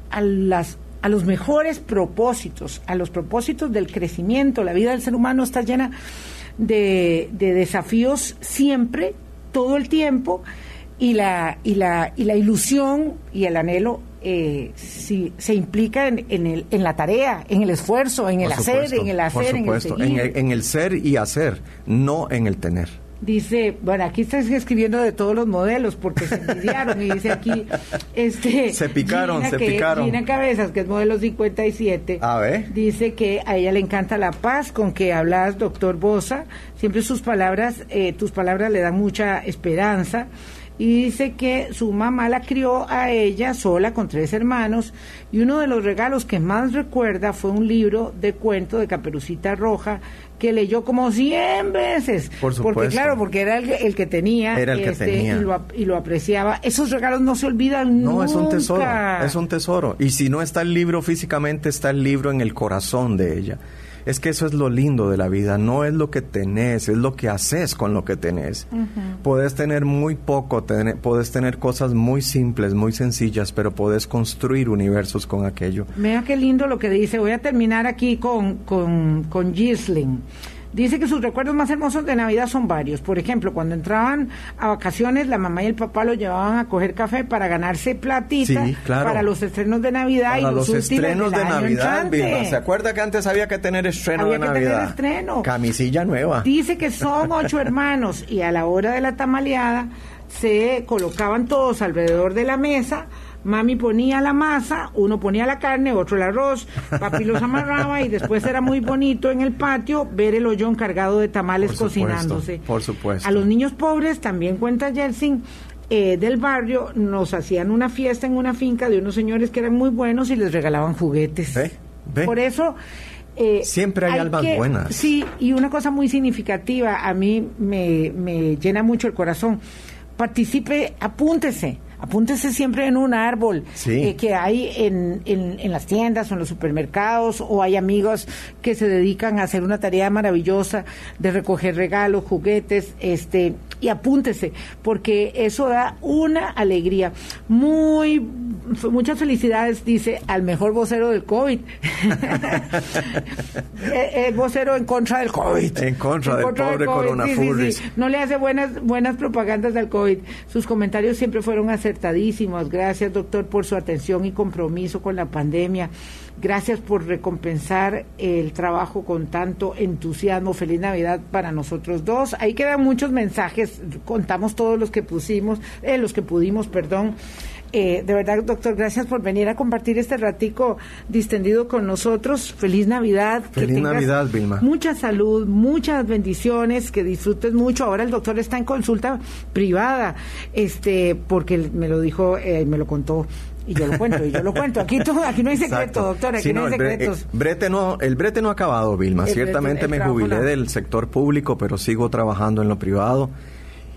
a las a los mejores propósitos, a los propósitos del crecimiento. La vida del ser humano está llena de, de desafíos siempre, todo el tiempo, y la, y la, y la ilusión y el anhelo eh, si, se implica en, en, el, en la tarea, en el esfuerzo, en el hacer, en el hacer, en el seguir. En el, en el ser y hacer, no en el tener. Dice, bueno, aquí estás escribiendo de todos los modelos porque se envidiaron y dice aquí, este... Se picaron, se que, picaron. Gina Cabezas, que es modelo 57, a ver. dice que a ella le encanta la paz con que hablas, doctor Bosa. Siempre sus palabras, eh, tus palabras le dan mucha esperanza y dice que su mamá la crió a ella sola con tres hermanos y uno de los regalos que más recuerda fue un libro de cuento de Caperucita Roja que leyó como 100 veces. Por supuesto. Porque claro, porque era el, que tenía, era el que este, tenía. Y, lo, y lo apreciaba. Esos regalos no se olvidan no, nunca. es un tesoro, es un tesoro. Y si no está el libro físicamente, está el libro en el corazón de ella. Es que eso es lo lindo de la vida, no es lo que tenés, es lo que haces con lo que tenés. Puedes tener muy poco, tener, puedes tener cosas muy simples, muy sencillas, pero puedes construir universos con aquello. Vea qué lindo lo que dice. Voy a terminar aquí con, con, con Gisling. Dice que sus recuerdos más hermosos de Navidad son varios. Por ejemplo, cuando entraban a vacaciones, la mamá y el papá lo llevaban a coger café para ganarse platita Sí, claro. para los estrenos de Navidad y los, los estrenos del de año Navidad. Vilma. ¿Se acuerda que antes había que tener estreno Había de que tener Navidad? estreno. Camisilla nueva. Dice que son ocho hermanos y a la hora de la tamaleada se colocaban todos alrededor de la mesa. Mami ponía la masa, uno ponía la carne, otro el arroz, papi los amarraba y después era muy bonito en el patio ver el hoyón cargado de tamales Por supuesto, cocinándose. por supuesto. A los niños pobres, también cuenta Jelsin, eh, del barrio, nos hacían una fiesta en una finca de unos señores que eran muy buenos y les regalaban juguetes. ¿Ve? ¿Ve? Por eso... eh, Siempre hay almas que- buenas. Sí, y una cosa muy significativa, a mí me, me llena mucho el corazón. Participe, apúntese. Apúntese siempre en un árbol Sí. eh, que hay en, en, en las tiendas o en los supermercados o hay amigos que se dedican a hacer una tarea maravillosa de recoger regalos, juguetes, este y apúntese porque eso da una alegría. Muy muchas felicidades dice al mejor vocero del COVID. Eh, eh, vocero en contra del COVID. En contra del pobre sí, sí. No le hace buenas buenas propagandas al COVID. Sus comentarios siempre fueron acertadísimos. Gracias, doctor, por su atención y compromiso con la pandemia. Gracias por recompensar el trabajo con tanto entusiasmo. Feliz Navidad para nosotros dos. Ahí quedan muchos mensajes. Contamos todos los que pusimos, eh, los que pudimos, perdón. Eh, de verdad, doctor, gracias por venir a compartir este ratico distendido con nosotros. Feliz Navidad. Feliz Navidad, Vilma. Mucha salud, muchas bendiciones, que disfrutes mucho. Ahora el doctor está en consulta privada, este, porque me lo dijo, eh, me lo contó y yo lo cuento, y yo lo cuento. Aquí, todo, aquí no hay secreto, doctor, aquí no, hay secretos. El brete, no, el brete no ha acabado, Vilma. Ciertamente me jubilé del sector público, pero sigo trabajando en lo privado.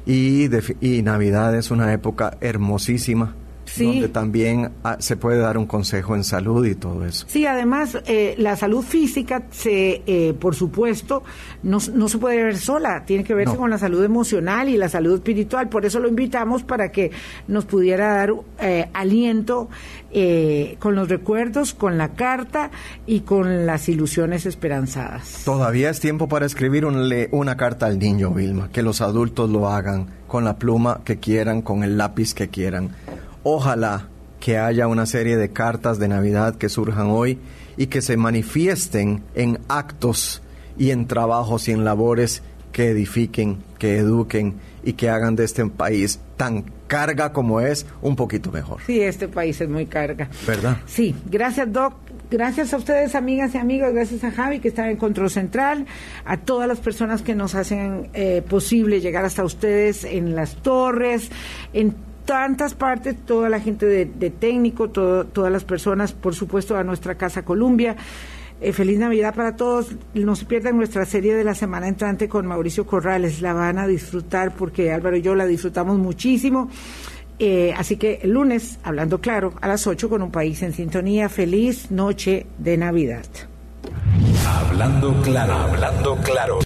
Y, y Navidad es una época hermosísima donde también ah, se puede dar un consejo en salud y todo eso. Sí, además eh, la salud física, se, eh, por supuesto, no, no, se puede ver sola, tiene que verse con la salud emocional y la salud espiritual. Por eso lo invitamos para que nos pudiera dar eh, aliento con los recuerdos, con la carta y con las ilusiones esperanzadas. Todavía es tiempo para escribir una carta al niño, Vilma, que los adultos lo hagan con la pluma que quieran, con el lápiz que quieran Ojalá que haya una serie de cartas de Navidad que surjan hoy y que se manifiesten en actos y en trabajos y en labores que edifiquen, que eduquen y que hagan de este país tan carga como es un poquito mejor. Sí, este país es muy carga. ¿Verdad? Sí, gracias Doc. Gracias a ustedes, amigas y amigos, gracias a Javi que está en Control Central, a todas las personas que nos hacen eh, posible llegar hasta ustedes en las torres, en tantas partes, toda la gente de, técnico, todas las personas, por supuesto, a nuestra Casa Columbia. Eh, feliz Navidad para todos. No se pierdan nuestra serie de la semana entrante con Mauricio Corrales. La van a disfrutar porque Álvaro y yo la disfrutamos muchísimo. Eh, así que el lunes, hablando claro, a las 8 con un país en sintonía. Feliz noche de Navidad. Hablando claro, hablando claro.